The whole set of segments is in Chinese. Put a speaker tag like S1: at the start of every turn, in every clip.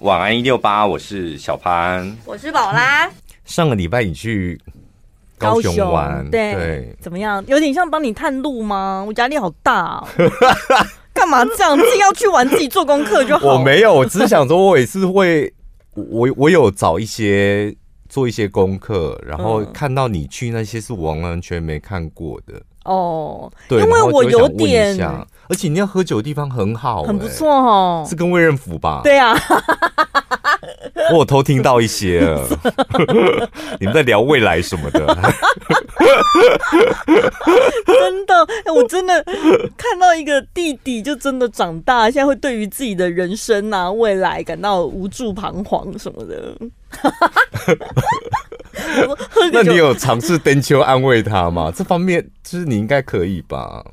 S1: 晚安一六八，我是小潘，
S2: 我是宝拉。
S1: 上个礼拜你去高雄玩，
S2: 雄对，对怎么样？有点像帮你探路吗？我压力好大、哦，干嘛这样？自己要去玩，自己做功课就好。
S1: 我没有，我只是想说，我也是会，我我有找一些做一些功课，然后看到你去那些是我完完全没看过的。
S2: 哦，对，因为我有点，
S1: 而且你要喝酒的地方很好，欸，
S2: 很不错哦，
S1: 是跟卫任府吧？
S2: 对啊，
S1: 我有偷听到一些。了，你们在聊未来什么的，
S2: 真的，我真的看到一个弟弟就真的长大，现在会对于自己的人生啊未来感到无助彷徨什么的。
S1: 那你有尝试登秋安慰他吗？这方面就是你应该可以吧？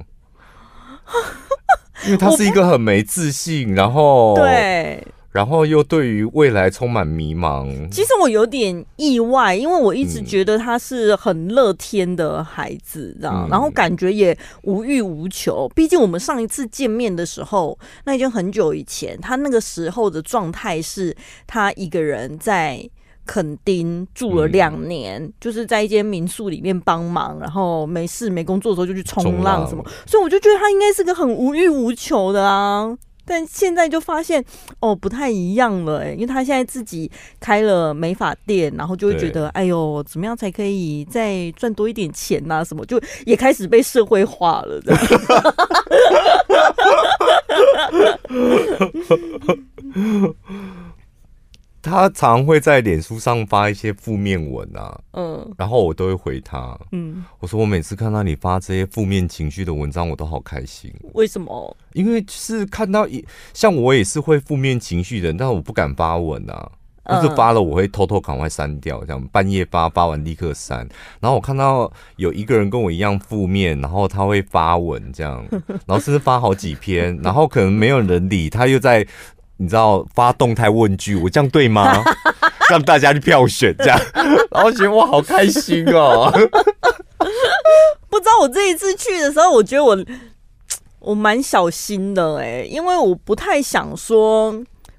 S1: 因为他是一个很没自信，然后
S2: 对，
S1: 然后又对于未来充满迷茫。
S2: 其实我有点意外，因为我一直觉得他是很乐天的孩子，这样，然后感觉也无欲无求。毕竟我们上一次见面的时候，那已经很久以前，他那个时候的状态是他一个人在。垦丁住了两年，嗯，就是在一间民宿里面帮忙，然后没事没工作的时候就去冲浪什么，所以我就觉得他应该是个很无欲无求的啊。但现在就发现哦，不太一样了，欸，因为他现在自己开了美发店，然后就会觉得哎呦，怎么样才可以再赚多一点钱呐？什么就也开始被社会化了。
S1: 他常会在脸书上发一些负面文啊，嗯，然后我都会回他，嗯，我说我每次看到你发这些负面情绪的文章，我都好开心。
S2: 为什么？
S1: 因为是看到一像我也是会负面情绪的人，但是我不敢发文啊，就是发了我会偷偷赶快删掉，这样半夜发，发完立刻删。然后我看到有一个人跟我一样负面，然后他会发文这样，然后甚至发好几篇，然后可能没有人理，他又在。你知道发动态问句，我这样对吗？让大家去票选，这样，然后觉得我好开心哦。
S2: 不知道我这一次去的时候，我觉得我 我蛮小心的哎，因为我不太想说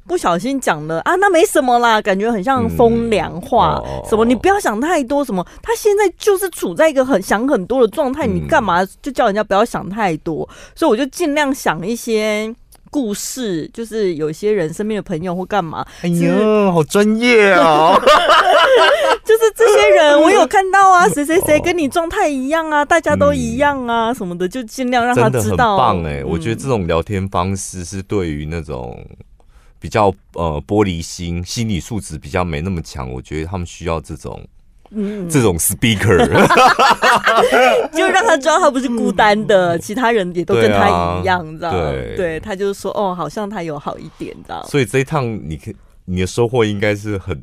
S2: 不小心讲了啊，那没什么啦，感觉很像风凉话，什么你不要想太多，什么他现在就是处在一个很想很多的状态，你干嘛就叫人家不要想太多？所以我就尽量想一些。故事就是有些人身边的朋友或干嘛，
S1: 哎呦，好专业啊！
S2: 就是这些人，我有看到啊，谁谁谁跟你状态一样啊，大家都一样啊，什么的，就尽量让他知道。
S1: 棒哎，我觉得这种聊天方式是对于那种比较呃玻璃心、心理素质比较没那么强，我觉得他们需要这种。嗯，这种 speaker
S2: 就让他知道他不是孤单的，其他人也都跟他一样，知道吗？对，对，他就是说，哦，好像他有好一点，知道吗？
S1: 所以这一趟你你的收获应该是很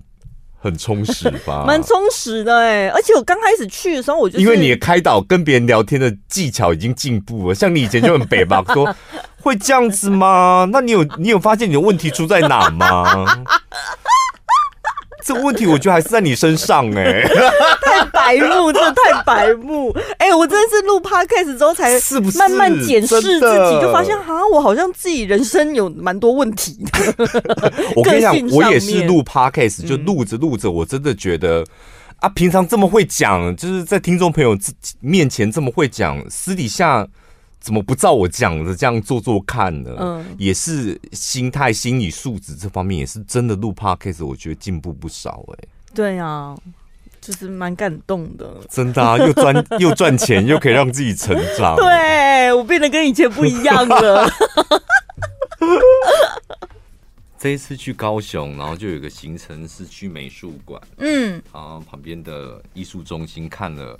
S1: 很充实吧？
S2: 蛮充实的哎，而且我刚开始去的时候，我就
S1: 因为你的开导跟别人聊天的技巧已经进步了，像你以前就很北吧，说 会这样子吗？那你有你有发现你的问题出在哪吗？这个问题我觉得还是在你身上哎、欸，
S2: 太白目，真的太白目。哎、欸，我真的是录 podcast 之后才是不是慢慢检视自己，就发现啊，我好像自己人生有蛮多问题的。
S1: 我跟你讲，我也是录 podcast，就录着录着，我真的觉得啊，平常这么会讲，就是在听众朋友面前这么会讲，私底下。怎么不照我讲的这样做做看呢？嗯，也是心态、心理素质这方面也是真的。录 Podcast 我觉得进步不少哎、欸。
S2: 对啊，就是蛮感动的。
S1: 真的啊，又赚 又赚钱，又可以让自己成长。
S2: 对，我变得跟以前不一样了。
S1: 这一次去高雄，然后就有个行程是去美术馆，嗯，然后旁边的艺术中心看了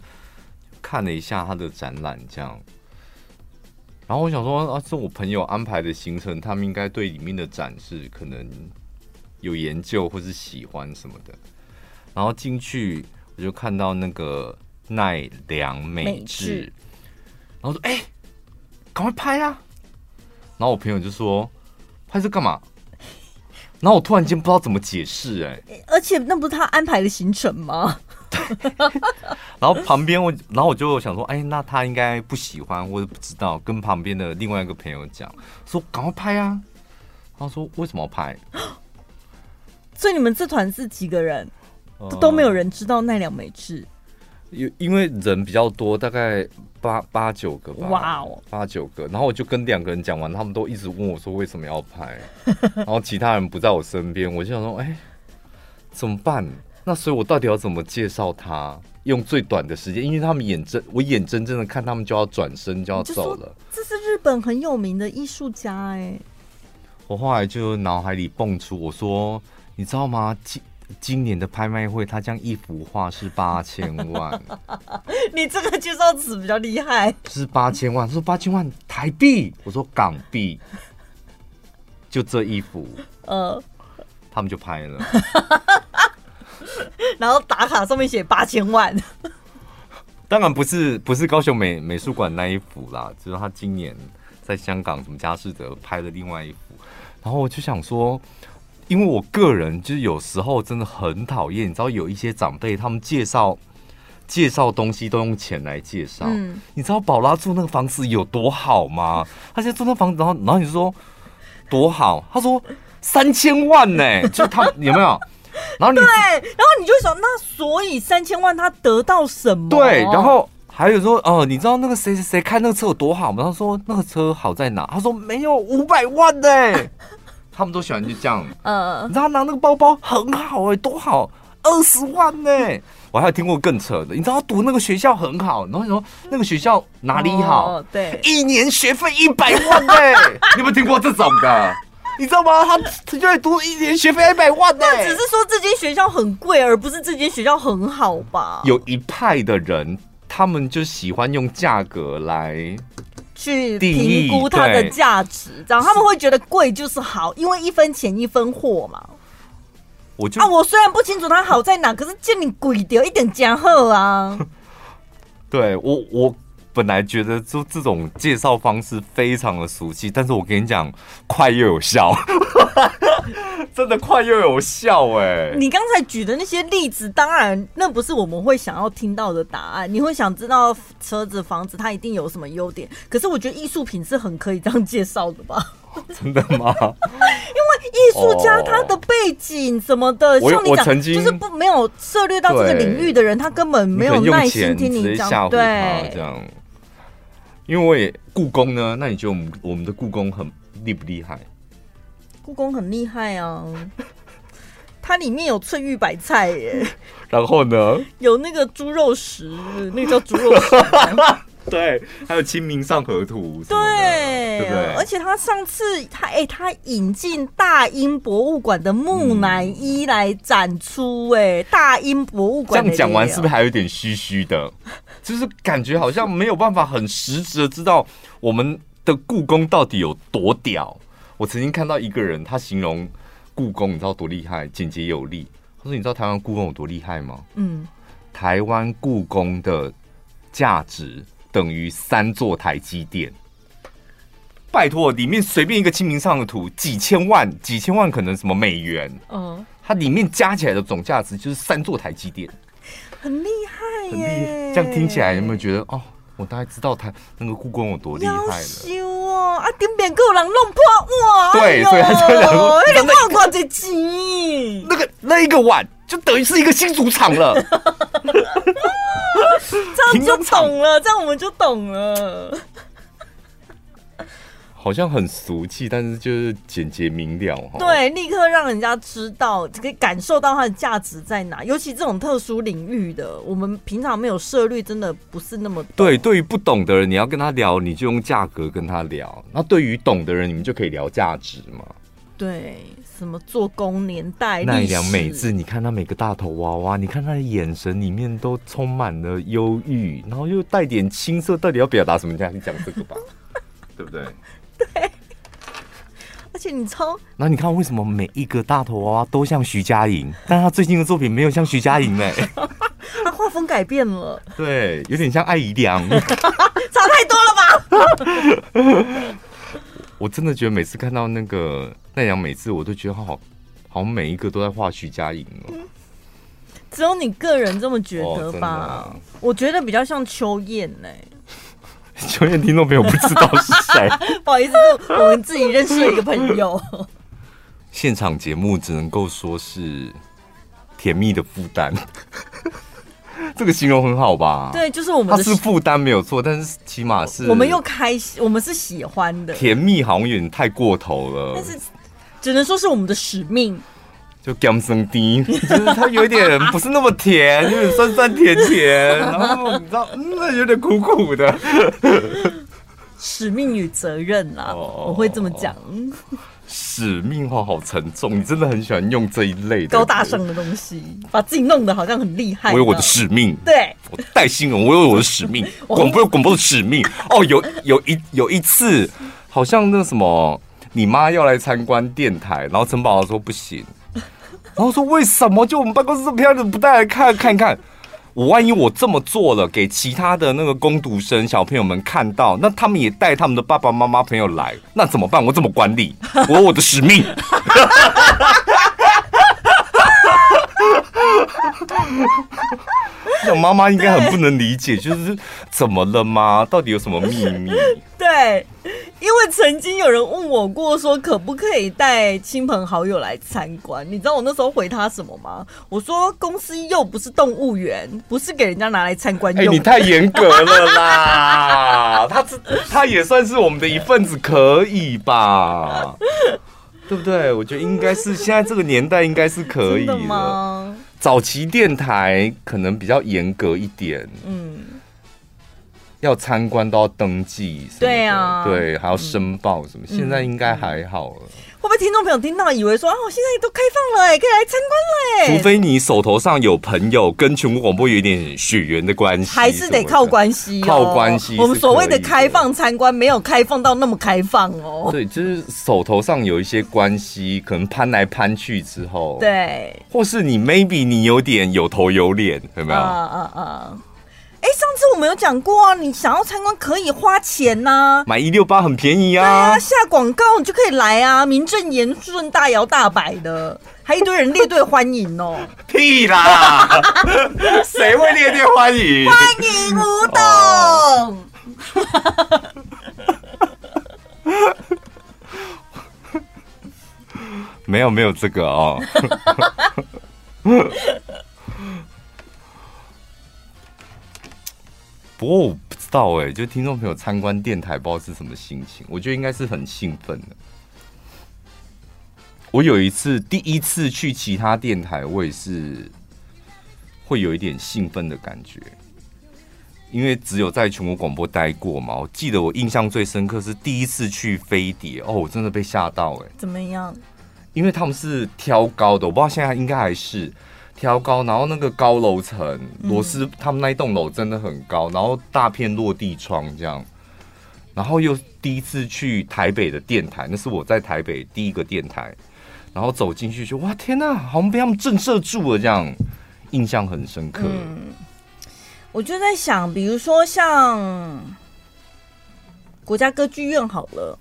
S1: 看了一下他的展览，这样。然后我想说啊，是我朋友安排的行程，他们应该对里面的展示可能有研究或是喜欢什么的。然后进去我就看到那个奈良美智，然后说：“哎、欸，赶快拍啊！”然后我朋友就说：“拍这干嘛？”然后我突然间不知道怎么解释，哎，
S2: 而且那不是他安排的行程吗？
S1: 然后旁边我，然后我就想说，哎，那他应该不喜欢我也不知道，跟旁边的另外一个朋友讲，说赶快拍啊。他说为什么要拍？
S2: 所以你们这团是几个人？都没有人知道奈良美智。
S1: 因因为人比较多，大概八八九个吧。哇哦，八九个。然后我就跟两个人讲完，他们都一直问我说为什么要拍，然后其他人不在我身边，我就想说，哎，怎么办？那所以我到底要怎么介绍他？用最短的时间，因为他们眼睁，我眼睁睁的看他们就要转身就要走了。
S2: 这是日本很有名的艺术家哎。
S1: 我后来就脑海里蹦出，我说，你知道吗？今今年的拍卖会，他将一幅画是八千万。
S2: 你这个介绍词比较厉害。
S1: 是八千万，他说八千万台币，我说港币，就这一幅，呃，他们就拍了。
S2: 然后打卡上面写八千万，
S1: 当然不是不是高雄美美术馆那一幅啦，就是他今年在香港什么佳士得拍的另外一幅。然后我就想说，因为我个人就是有时候真的很讨厌，你知道有一些长辈他们介绍介绍东西都用钱来介绍。嗯，你知道宝拉住那个房子有多好吗？他现在住那房子，然后然后你说多好，他说三千万呢、欸，就他有没有？然后你
S2: 对，然后你就想，那所以三千万他得到什么？
S1: 对，然后还有说，哦、呃，你知道那个谁谁谁开那个车有多好吗？他说那个车好在哪？他说没有五百万呢、欸。他们都喜欢就这样，嗯，你知拿那个包包很好哎、欸，多好，二十万呢、欸。我还有听过更扯的，你知道他读那个学校很好，然后你说那个学校哪里好？哦、
S2: 对，
S1: 一年学费一百万呢、欸。你有没有听过这种的？你知道吗？他他就会读一年学费一百万呢、欸。
S2: 那只是说这间学校很贵，而不是这间学校很好吧？
S1: 有一派的人，他们就喜欢用价格来
S2: 去评估它的价值，这样他们会觉得贵就是好，因为一分钱一分货嘛。
S1: 我就
S2: 啊，我虽然不清楚它好在哪，可是见你鬼掉一点加贺啊。
S1: 对我我。本来觉得就这种介绍方式非常的熟悉，但是我跟你讲，快又有效，真的快又有效哎！
S2: 你刚才举的那些例子，当然那不是我们会想要听到的答案。你会想知道车子、房子它一定有什么优点，可是我觉得艺术品是很可以这样介绍的吧？
S1: 真的吗？
S2: 因为艺术家他的背景什么的，
S1: 哦、
S2: 像你讲，
S1: 就
S2: 是不没有涉猎到这个领域的人，他根本没有耐心听你讲，对，
S1: 这样。因为我也故宫呢，那你觉得我们我们的故宫很厉不厉害？
S2: 故宫很厉害啊，它里面有翠玉白菜耶，
S1: 然后呢，
S2: 有那个猪肉石，那个叫猪肉石，
S1: 对，还有《清明上河图》，
S2: 对，对不对？而且他上次他哎，他引进大英博物馆的木乃伊来展出，哎、嗯，大英博物馆
S1: 这样讲完是不是还有点虚虚的？就是感觉好像没有办法很实质的知道我们的故宫到底有多屌。我曾经看到一个人，他形容故宫，你知道多厉害，简洁有力。他说：“你知道台湾故宫有多厉害吗？”嗯，台湾故宫的价值等于三座台积电。拜托，里面随便一个清明上的图，几千万，几千万可能什么美元，嗯，它里面加起来的总价值就是三座台积电。
S2: 很厉害耶！
S1: 这样听起来有没有觉得哦？我大概知道他那个故宫有多厉害了。
S2: 修哦，啊，顶边个人弄破哇！
S1: 对，所以他就讲说，
S2: 那个碗挂在钱，
S1: 那个那一个碗就等于是一个新主场了。
S2: 这样就懂了，这样我们就懂了。
S1: 好像很俗气，但是就是简洁明了哈。
S2: 对，立刻让人家知道，可以感受到它的价值在哪。尤其这种特殊领域的，我们平常没有涉猎，真的不是那么多。
S1: 对。对于不懂的人，你要跟他聊，你就用价格跟他聊。那对于懂的人，你们就可以聊价值嘛。
S2: 对，什么做工年代、
S1: 奈良美智，你看他每个大头娃娃，你看他的眼神里面都充满了忧郁，然后又带点青涩，到底要表达什么？你讲这个吧，对不对？
S2: 对，而且你超……
S1: 那你看为什么每一个大头娃娃都像徐佳莹，但他最近的作品没有像徐佳莹呢？
S2: 他画风改变了，
S1: 对，有点像艾怡良，
S2: 差太多了吧？
S1: 我真的觉得每次看到那个奈良美智，我都觉得好好像每一个都在画徐佳莹哦。
S2: 只有你个人这么觉得吧？哦、我觉得比较像秋燕呢。
S1: 秋燕听众朋友不知道是谁，
S2: 不好意思，我们自己认识的一个朋友。
S1: 现场节目只能够说是甜蜜的负担。这个形容很好吧？
S2: 对，就是我们
S1: 他是负担没有错，但是起码是
S2: 我们又开心，我们是喜欢的。
S1: 甜蜜好像有点太过头了，
S2: 但是只能说是我们的使命。
S1: 就甘生低，就是它有一点不是那么甜，有点酸酸甜甜，然后你知道，嗯，有点苦苦的。
S2: 使命与责任啊，哦、我会这么讲。
S1: 使命话好沉重，你真的很喜欢用这一类的
S2: 高大上的东西，把自己弄得好像很厉害。
S1: 我有我的使命，
S2: 对，
S1: 我带新闻，我有我的使命，广播有广播的使命。哦，有有一有一次，好像那什么，你妈要来参观电台，然后陈宝说不行。然后说为什么？就我们办公室这么漂亮，不带来看看一看？我万一我这么做了，给其他的那个攻读生小朋友们看到，那他们也带他们的爸爸妈妈朋友来，那怎么办？我怎么管理？我有我的使命。我妈妈应该很不能理解，就是怎么了吗？到底有什么秘密？
S2: 对，因为曾经有人问我过，说可不可以带亲朋好友来参观？你知道我那时候回他什么吗？我说公司又不是动物园，不是给人家拿来参观用。
S1: 哎，你太严格了啦！他这他也算是我们的一份子，可以吧？对不对？我觉得应该是现在这个年代应该是可以的吗？早期电台可能比较严格一点，嗯，要参观都要登记对啊，对，还要申报什么。嗯、现在应该还好了。
S2: 会不会听众朋友听到以为说啊，我现在都开放了，可以来参观了？
S1: 除非你手头上有朋友跟全国广播有一点血缘的关系，
S2: 还是得靠关系、哦，
S1: 靠关系。
S2: 我们所谓的开放参观，没有开放到那么开放哦。
S1: 对，就是手头上有一些关系，可能攀来攀去之后，
S2: 对，
S1: 或是你 maybe 你有点有头有脸，有没有？啊啊
S2: 啊！哎，上次我们有讲过啊，你想要参观可以花钱呐、啊，
S1: 买一六八很便宜啊，对
S2: 啊，下广告你就可以来啊，名正言顺、大摇大摆的，还一堆人列队欢迎哦。
S1: 屁啦，谁会列队欢迎？
S2: 欢迎吴董。
S1: 没有没有这个哦。不过我不知道哎，就听众朋友参观电台，不知道是什么心情。我觉得应该是很兴奋的。我有一次第一次去其他电台，我也是会有一点兴奋的感觉，因为只有在全国广播待过嘛。我记得我印象最深刻是第一次去飞碟，哦，我真的被吓到哎。
S2: 怎么样？
S1: 因为他们是挑高的，我不知道现在应该还是。挑高，然后那个高楼层，螺丝他们那一栋楼真的很高，然后大片落地窗这样，然后又第一次去台北的电台，那是我在台北第一个电台，然后走进去就哇天呐，好像被他们震慑住了这样，印象很深刻。
S2: 我就在想，比如说像国家歌剧院好了。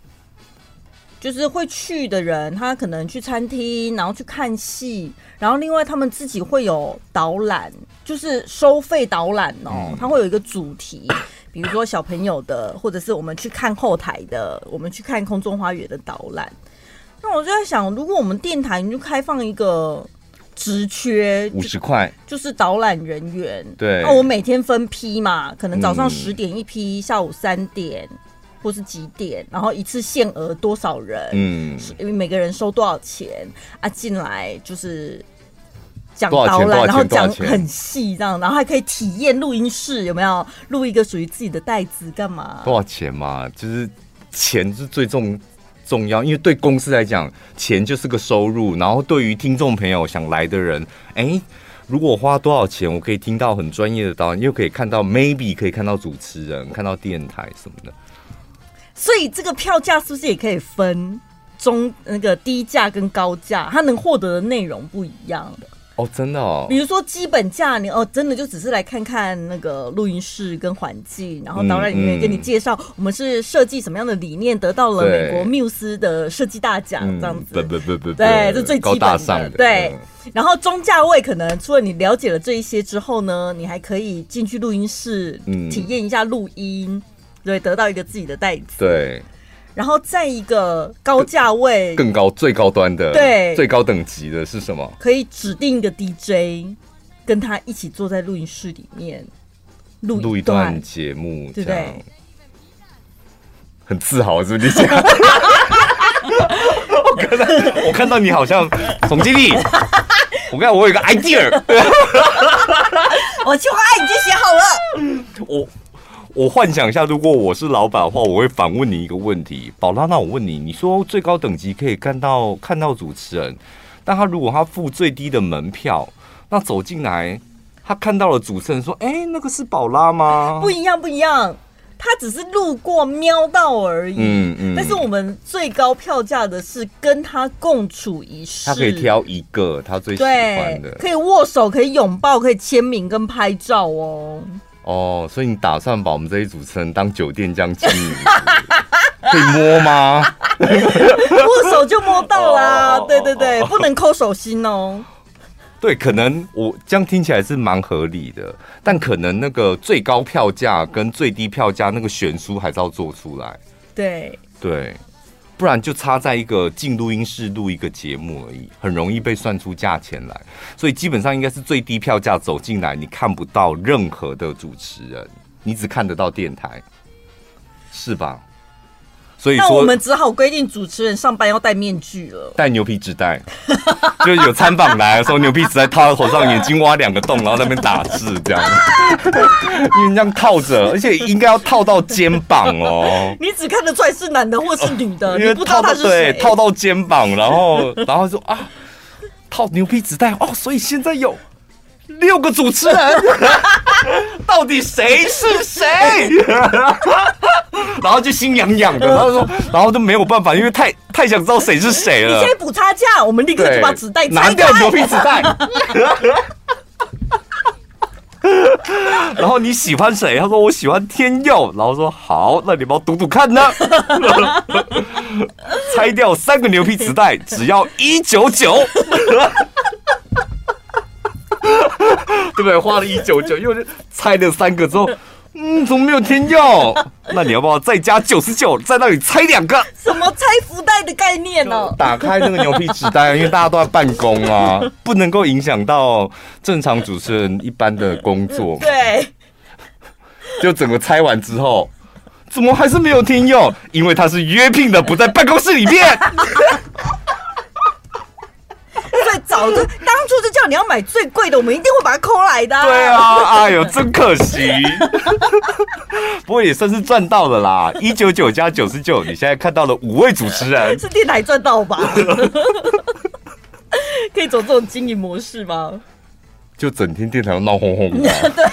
S2: 就是会去的人，他可能去餐厅，然后去看戏，然后另外他们自己会有导览，就是收费导览哦，他会有一个主题，比如说小朋友的，或者是我们去看后台的，我们去看空中花园的导览。那我就在想，如果我们电台你就开放一个职缺，
S1: 五十块，
S2: 就是导览人员，
S1: 对，
S2: 那我每天分批嘛，可能早上十点一批，嗯、下午三点。或是几点，然后一次限额多少人？嗯，因为每个人收多少钱啊？进来就是讲导览，然后讲很细这样，然后还可以体验录音室有没有录一个属于自己的袋子干嘛？
S1: 多少钱嘛？就是钱是最重重要，因为对公司来讲，钱就是个收入。然后对于听众朋友想来的人，哎，如果我花多少钱，我可以听到很专业的导演，又可以看到 maybe 可以看到主持人，看到电台什么的。
S2: 所以这个票价是不是也可以分中那个低价跟高价？它能获得的内容不一样的
S1: 哦，真的哦。
S2: 比如说基本价，你哦，真的就只是来看看那个录音室跟环境，然后导览人员给你介绍，我们是设计什么样的理念，得到了美国缪斯的设计大奖，这样子。
S1: 不不不不，
S2: 对，这最基本的。对，然后中价位可能除了你了解了这一些之后呢，你还可以进去录音室体验一下录音。对，得到一个自己的袋子。
S1: 对，
S2: 然后再一个高价位、
S1: 更高、最高端的，
S2: 对，
S1: 最高等级的是什么？
S2: 可以指定一个 DJ，跟他一起坐在录音室里面录
S1: 录一段节目，
S2: 对不对？
S1: 很自豪，是不是你讲？我看到，我看到你好像总经理。我看我有一个 idea，
S2: 我就爱你就写好了。
S1: 我我幻想一下，如果我是老板的话，我会反问你一个问题，宝拉，那我问你，你说最高等级可以看到看到主持人，但他如果他付最低的门票，那走进来，他看到了主持人，说，哎、那个是宝拉吗？
S2: 不一样，不一样。他只是路过瞄到而已，嗯嗯。但是我们最高票价的是跟他共处一室，
S1: 他可以挑一个他最喜欢的，
S2: 可以握手，可以拥抱，可以签名跟拍照哦。
S1: 哦，所以你打算把我们这些主持人当酒店这样经营？可以摸吗？
S2: 握手就摸到啦，哦、对对对，不能抠手心哦。
S1: 对，可能我这样听起来是蛮合理的，但可能那个最高票价跟最低票价那个悬殊还是要做出来。
S2: 对
S1: 对，不然就差在一个进录音室录一个节目而已，很容易被算出价钱来。所以基本上应该是最低票价走进来，你看不到任何的主持人，你只看得到电台，是吧？所以说，那
S2: 我们只好规定主持人上班要戴面具了，
S1: 戴牛皮纸袋，就是有参访来的时候，牛皮纸袋套在头上，眼睛挖两个洞，然后在那边打字这样，因为这样套着，而且应该要套到肩膀哦。
S2: 你只看得出来是男的或是女的，
S1: 因为套到对套到肩膀，然后然后说啊，套牛皮纸袋哦，所以现在有。六个主持人，到底谁是谁？然后就心痒痒的，然后说，然后就没有办法，因为太太想知道谁是谁了。
S2: 你先补差价，我们立刻就把纸袋
S1: 拿掉，牛皮纸袋。然后你喜欢谁？他说我喜欢天佑。然后说好，那你帮我赌赌看呢？拆掉三个牛皮纸袋，只要一九九。对不对？花了一九九，又是拆了三个之后，嗯，怎么没有天佑？那你要不要再加九十九，在那里拆两个？
S2: 什么拆福袋的概念呢、哦？
S1: 打开那个牛皮纸袋，因为大家都在办公啊，不能够影响到正常主持人一般的工作。
S2: 对，
S1: 就整个拆完之后，怎么还是没有天佑？因为他是约聘的，不在办公室里面。
S2: 最早的当初就叫你要买最贵的，我们一定会把它抠来的、啊。
S1: 对啊，哎呦，真可惜。不过也算是赚到了啦，一九九加九十九，你现在看到了五位主持人，
S2: 是电台赚到吧？可以走这种经营模式吗？
S1: 就整天电台要闹哄哄的，对。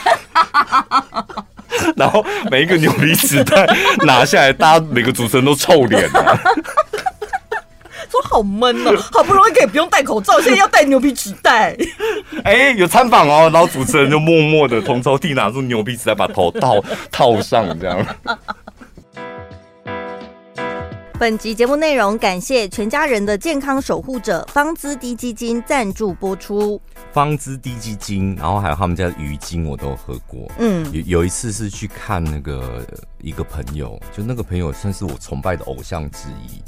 S1: 然后每一个牛皮纸袋拿下来，大家每个主持人都臭脸啊。
S2: 说好闷哦，好不容易可以不用戴口罩，现在要戴牛皮纸袋。
S1: 哎、有参访哦，然后主持人就默默的从抽屉拿出牛皮纸袋，把头套套上，这样。
S2: 本集节目内容感谢全家人的健康守护者方姿滴鸡精赞助播出。
S1: 方姿滴鸡精，然后还有他们家的鱼精，我都喝过。嗯，有有一次是去看那个一个朋友，就那个朋友算是我崇拜的偶像之一，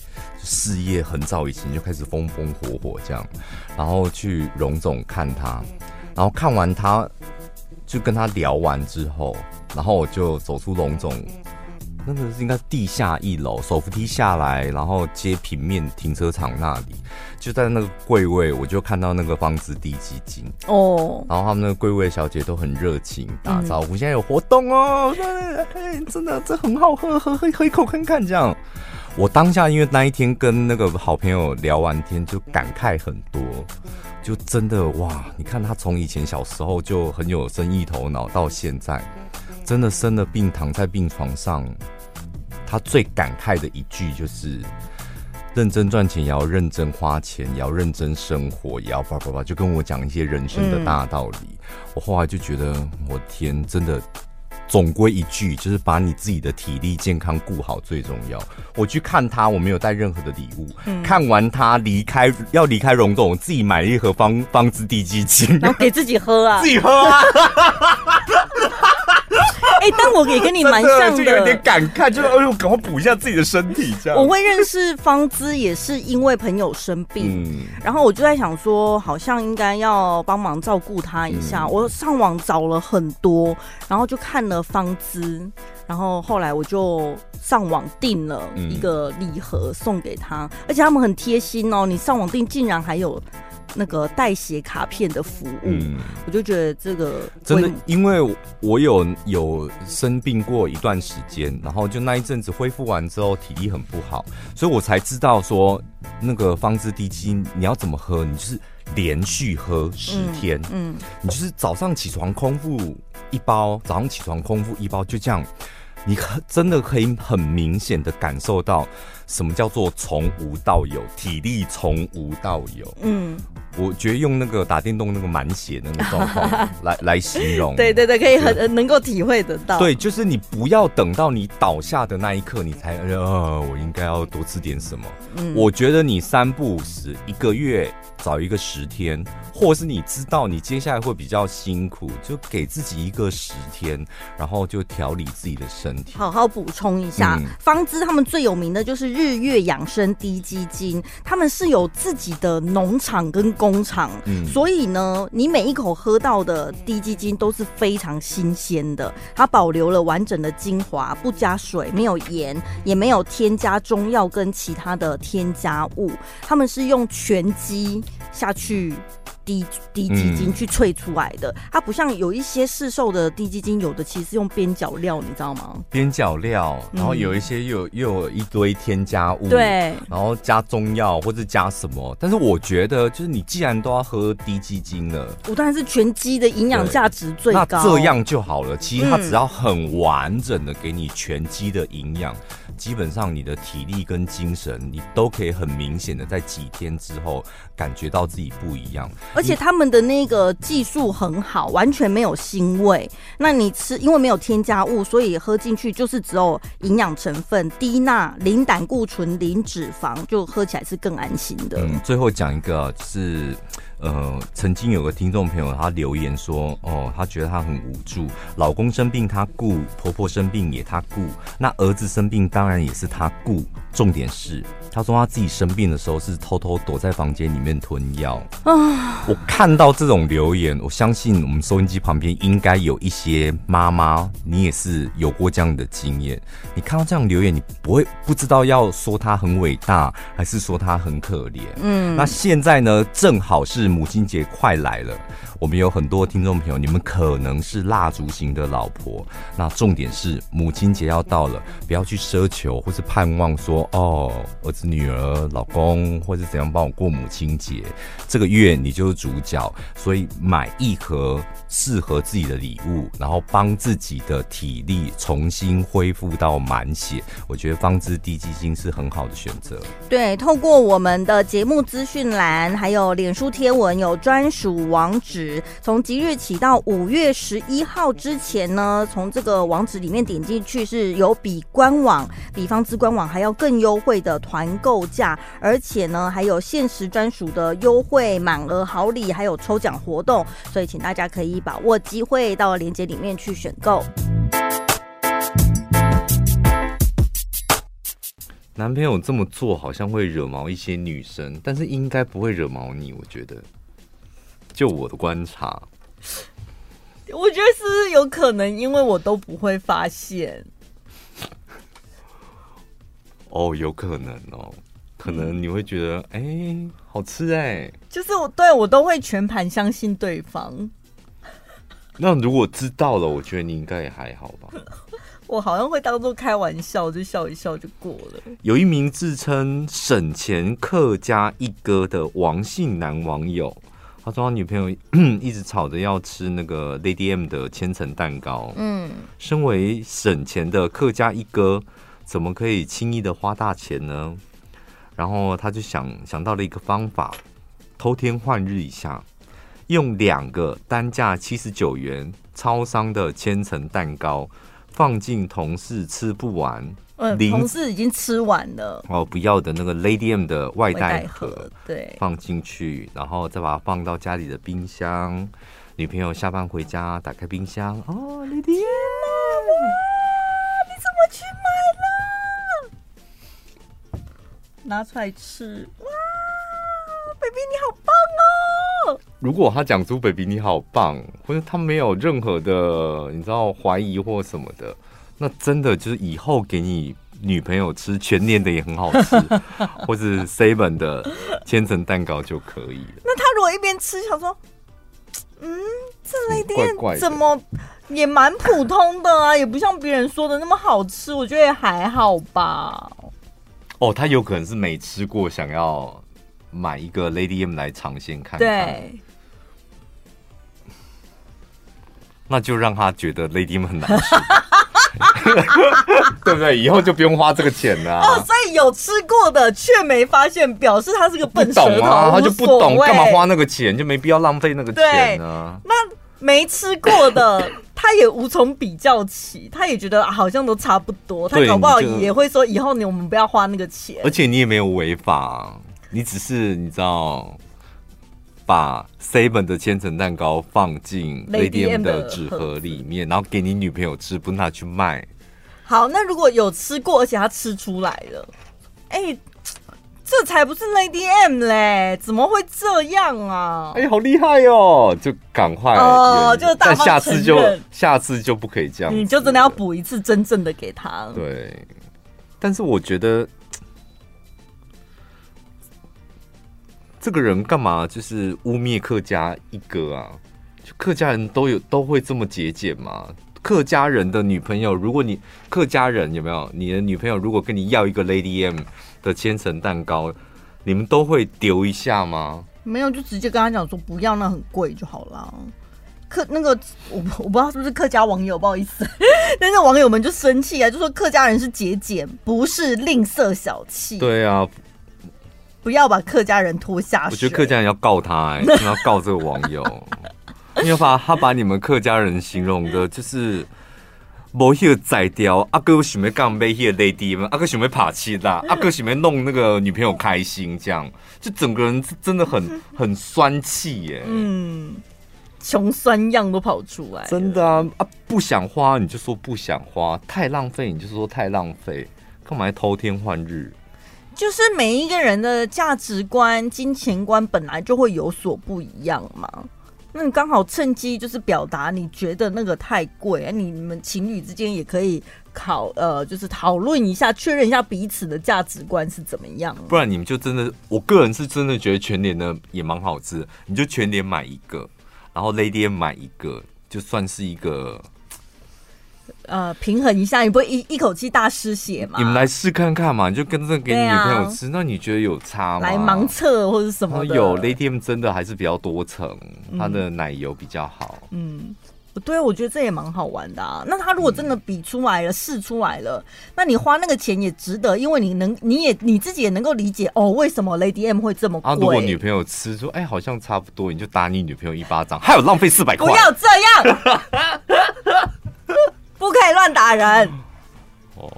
S1: 事业很早以前就开始风风火火这样，然后去荣总看他，然后看完他就跟他聊完之后，然后我就走出荣总。那个是应该是地下一楼，手扶梯下来，然后接平面停车场那里，就在那个柜位，我就看到那个方子滴基金哦，然后他们那个柜位小姐都很热情打招呼，嗯、现在有活动哦，哎，真的这很好喝，喝喝喝一口看看这样。我当下因为那一天跟那个好朋友聊完天，就感慨很多，就真的哇，你看他从以前小时候就很有生意头脑，到现在。真的生了病，躺在病床上，他最感慨的一句就是：认真赚钱也要认真花钱，也要认真生活，也要叭叭叭，就跟我讲一些人生的大道理。嗯、我后来就觉得，我天，真的，总归一句，就是把你自己的体力健康顾好最重要。我去看他，我没有带任何的礼物。嗯、看完他离开，要离开荣总，我自己买了一盒方方姿地基精，
S2: 然后给自己喝啊，
S1: 自己喝啊。
S2: 哎、欸，但我也跟你蛮像的，
S1: 就有点感慨，就是哎呦，赶快补一下自己的身体。这样，
S2: 我会认识芳姿也是因为朋友生病，嗯、然后我就在想说，好像应该要帮忙照顾他一下。嗯、我上网找了很多，然后就看了芳姿，然后后来我就上网订了一个礼盒送给他，嗯、而且他们很贴心哦，你上网订竟然还有。那个代写卡片的服务，嗯，我就觉得这个
S1: 真的，因为我有有生病过一段时间，然后就那一阵子恢复完之后，体力很不好，所以我才知道说那个芳姿滴鸡你要怎么喝，你就是连续喝十天，嗯，嗯，你就是早上起床空腹一包，早上起床空腹一包，就这样，你真的可以很明显的感受到。什么叫做从无到有？体力从无到有。嗯，我觉得用那个打电动那个满血的那个状况来 来形容，
S2: 对对对，可以很能够体会得到。
S1: 对，就是你不要等到你倒下的那一刻，你才呃，我应该要多吃点什么。嗯，我觉得你三不五时一个月找一个十天，或是你知道你接下来会比较辛苦，就给自己一个十天，然后就调理自己的身体。
S2: 好好补充一下，方姿、嗯、他们最有名的就是。日月养生低基金，他们是有自己的农场跟工厂，嗯，所以呢，你每一口喝到的低基金都是非常新鲜的，它保留了完整的精华，不加水，没有盐，也没有添加中药跟其他的添加物，他们是用全鸡下去。滴滴鸡精去萃出来的，嗯、它不像有一些市售的低基金，有的其实用边角料，你知道吗？
S1: 边角料，然后有一些又有又有一堆添加物，
S2: 对，
S1: 然后加中药或者加什么。但是我觉得，就是你既然都要喝低基金了，
S2: 我当然是全鸡的营养价值最高，
S1: 那这样就好了。其实它只要很完整的给你全鸡的营养。嗯基本上你的体力跟精神，你都可以很明显的在几天之后感觉到自己不一样。
S2: 而且他们的那个技术很好，完全没有腥味。那你吃，因为没有添加物，所以喝进去就是只有营养成分，低钠、零胆固醇、零脂肪，就喝起来是更安心的。
S1: 嗯，最后讲一个，就是。呃，曾经有个听众朋友，他留言说，哦，他觉得他很无助，老公生病他顾，婆婆生病也他顾，那儿子生病当然也是他顾。重点是，他说他自己生病的时候是偷偷躲在房间里面吞药啊。我看到这种留言，我相信我们收音机旁边应该有一些妈妈，你也是有过这样的经验。你看到这样留言，你不会不知道要说他很伟大，还是说他很可怜？嗯，那现在呢，正好是。母亲节快来了，我们有很多听众朋友，你们可能是蜡烛型的老婆。那重点是母亲节要到了，不要去奢求或是盼望说哦，儿子、女儿、老公或是怎样帮我过母亲节。这个月你就是主角，所以买一盒适合自己的礼物，然后帮自己的体力重新恢复到满血。我觉得方知低基金是很好的选择。
S2: 对，透过我们的节目资讯栏，还有脸书贴文。有专属网址，从即日起到五月十一号之前呢，从这个网址里面点进去，是有比官网、比方知官网还要更优惠的团购价，而且呢，还有限时专属的优惠满额好礼，还有抽奖活动，所以请大家可以把握机会到链接里面去选购。
S1: 男朋友这么做好像会惹毛一些女生，但是应该不会惹毛你，我觉得。就我的观察，
S2: 我觉得是有可能，因为我都不会发现。
S1: 哦，有可能哦，可能你会觉得，哎、欸，好吃哎，
S2: 就是我对我都会全盘相信对方。
S1: 那如果知道了，我觉得你应该也还好吧。
S2: 我好像会当做开玩笑，就笑一笑就过了。
S1: 有一名自称省钱客家一哥的王姓男网友。他说他女朋友 一直吵着要吃那个 Lady M 的千层蛋糕。嗯，身为省钱的客家一哥，怎么可以轻易的花大钱呢？然后他就想想到了一个方法，偷天换日一下，用两个单价七十九元超商的千层蛋糕放进同事吃不完。
S2: 嗯，同事已经吃完了
S1: 哦，不要的那个 Lady M 的外带盒，
S2: 盒，对，
S1: 放进去，然后再把它放到家里的冰箱。女朋友下班回家，打开冰箱，哦，Lady M，
S2: 拿出来吃。哇，baby 你好棒哦！
S1: 如果他讲出 baby 你好棒，或者他没有任何的你知道怀疑或什么的，那真的就是以后给你。女朋友吃全年的也很好吃，或是 seven 的千层蛋糕就可以了。
S2: 那他如果一边吃，想说，嗯，这类店怎么也蛮普通的啊，也不像别人说的那么好吃，我觉得也还好吧。
S1: 哦，他有可能是没吃过，想要买一个 Lady M 来尝鲜看看。
S2: 对，
S1: 那就让他觉得 Lady M 很难吃。对不对？以后就不用花这个钱了，啊。
S2: 哦，所以有吃过的却没发现，表示他是个笨蛇头。
S1: 不懂啊，他就不懂干嘛花那个钱，就没必要浪费那个钱啊。
S2: 那没吃过的，他也无从比较起，他也觉得好像都差不多。他搞不好也会说，以后你我们不要花那个钱。
S1: 而且你也没有违法，你只是你知道。把 seven 的千层蛋糕放进 Lady M 的纸盒里面，然后给你女朋友吃，不拿去卖。
S2: 好，那如果有吃过，而且他吃出来了，哎、欸，这才不是 Lady M 嘞，怎么会这样啊？
S1: 哎、欸，好厉害哦！就赶快
S2: 哦，就大但下次
S1: 就下次就不可以这样，
S2: 你就真的要补一次真正的给他。
S1: 对，但是我觉得。这个人干嘛就是污蔑客家一哥啊？就客家人都有都会这么节俭吗？客家人的女朋友，如果你客家人有没有你的女朋友，如果跟你要一个 Lady M 的千层蛋糕，你们都会丢一下吗？
S2: 没有，就直接跟他讲说不要，那很贵就好了。客那个我我不知道是不是客家网友，不好意思，但 是网友们就生气啊，就说客家人是节俭，不是吝啬小气。
S1: 对啊。
S2: 不要把客家人拖下水。
S1: 我觉得客家人要告他、欸，哎，要告这个网友，因为把他把你们客家人形容的就是没那个宰雕，阿哥喜欢干没那个 lady 阿哥喜欢爬气啦，阿 哥喜欢弄那个女朋友开心，这样就整个人真的很 很酸气耶、欸。
S2: 嗯，穷酸样都跑出来，
S1: 真的啊啊！不想花你就说不想花，太浪费你就说太浪费，干嘛还偷天换日？
S2: 就是每一个人的价值观、金钱观本来就会有所不一样嘛。那你刚好趁机就是表达你觉得那个太贵，你们情侣之间也可以考呃，就是讨论一下，确认一下彼此的价值观是怎么样。
S1: 不然你们就真的，我个人是真的觉得全脸的也蛮好吃，你就全脸买一个，然后 Lady M 买一个，就算是一个。
S2: 呃，平衡一下，你不会一一口气大失血吗？
S1: 你们来试看看嘛，你就跟着给你女朋友吃，啊、那你觉得有差吗？
S2: 来盲测或者什么的？
S1: 有 Lady M 真的还是比较多层，它的奶油比较好。
S2: 嗯，对，我觉得这也蛮好玩的啊。那他如果真的比出来了，试、嗯、出来了，那你花那个钱也值得，因为你能，你也你自己也能够理解哦，为什么 Lady M 会这么贵？啊，
S1: 如果女朋友吃说，哎，好像差不多，你就打你女朋友一巴掌，还有浪费四百块，
S2: 不要这样。不可以乱打人
S1: 哦！